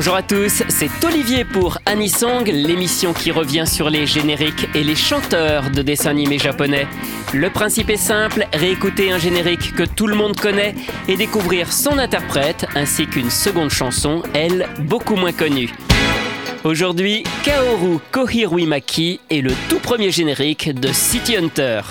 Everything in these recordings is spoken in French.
Bonjour à tous, c'est Olivier pour Anisong, l'émission qui revient sur les génériques et les chanteurs de dessins animés japonais. Le principe est simple, réécouter un générique que tout le monde connaît et découvrir son interprète ainsi qu'une seconde chanson, elle, beaucoup moins connue. Aujourd'hui, Kaoru Kohiruimaki est le tout premier générique de City Hunter.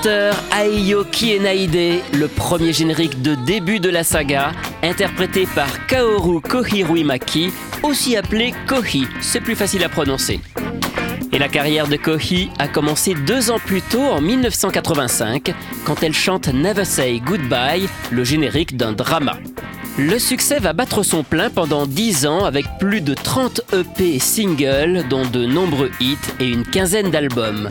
Hunter Aiyo Kienaide, le premier générique de début de la saga, interprété par Kaoru Kohiruimaki, aussi appelé Kohi, c'est plus facile à prononcer. Et la carrière de Kohi a commencé deux ans plus tôt, en 1985, quand elle chante Never Say Goodbye, le générique d'un drama. Le succès va battre son plein pendant 10 ans avec plus de 30 EP singles, dont de nombreux hits et une quinzaine d'albums.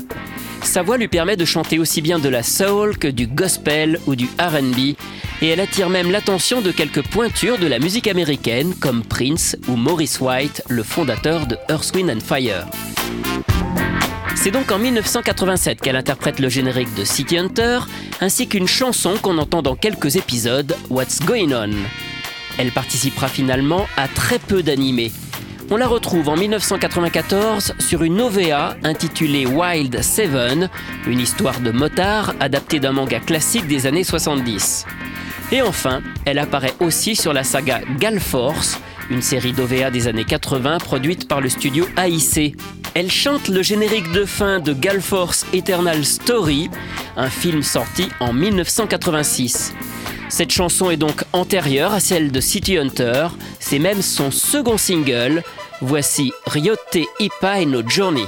Sa voix lui permet de chanter aussi bien de la soul que du gospel ou du RB, et elle attire même l'attention de quelques pointures de la musique américaine comme Prince ou Maurice White, le fondateur de Earth, Wind and Fire. C'est donc en 1987 qu'elle interprète le générique de City Hunter, ainsi qu'une chanson qu'on entend dans quelques épisodes, What's Going On. Elle participera finalement à très peu d'animés, On la retrouve en 1994 sur une OVA intitulée Wild Seven, une histoire de motard adaptée d'un manga classique des années 70. Et enfin, elle apparaît aussi sur la saga Galforce, une série d'OVA des années 80 produite par le studio AIC. Elle chante le générique de fin de Galforce Eternal Story, un film sorti en 1986. Cette chanson est donc antérieure à celle de City Hunter, c'est même son second single. Voici Ryote Ipai no Journey.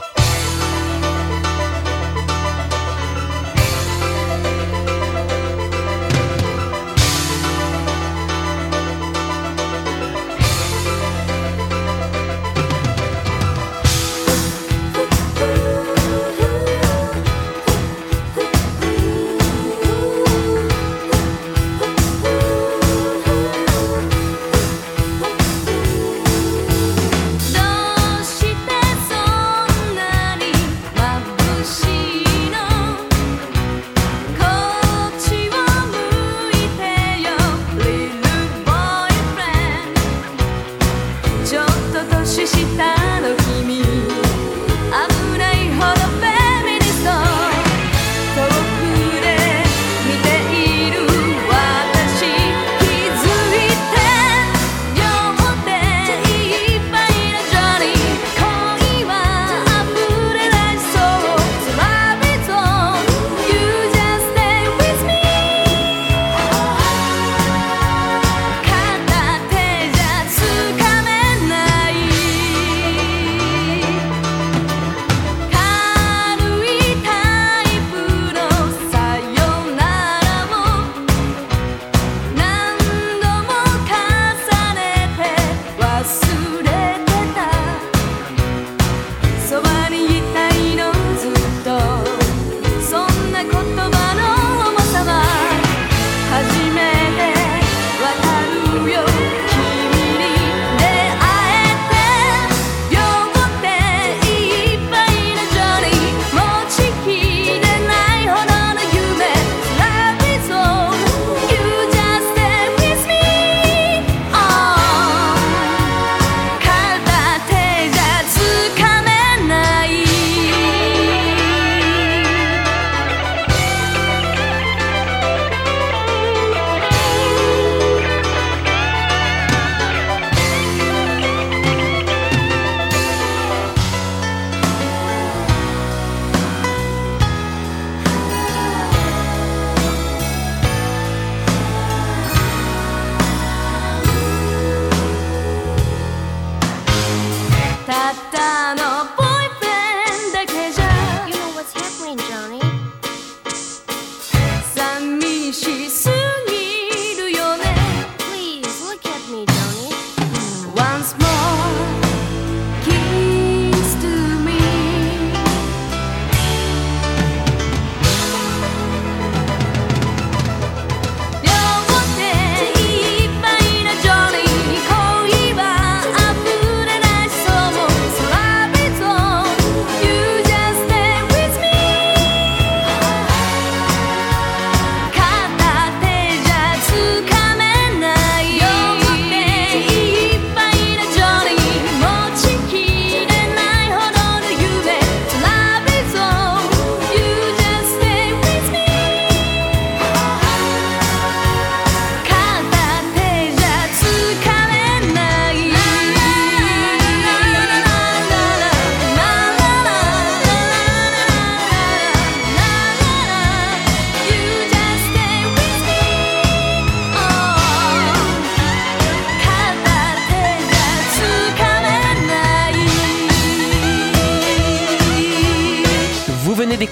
triste.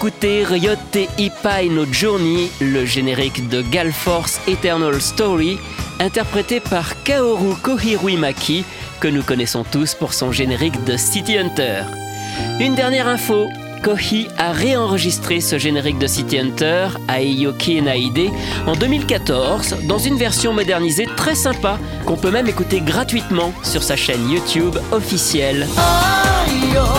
D'écouter Ryote Ipai no Journey, le générique de Galforce Eternal Story, interprété par Kaoru Kohiruimaki, que nous connaissons tous pour son générique de City Hunter. Une dernière info, Kohi a réenregistré ce générique de City Hunter, Aoyoki Naide, en 2014 dans une version modernisée très sympa qu'on peut même écouter gratuitement sur sa chaîne YouTube officielle. Voilà,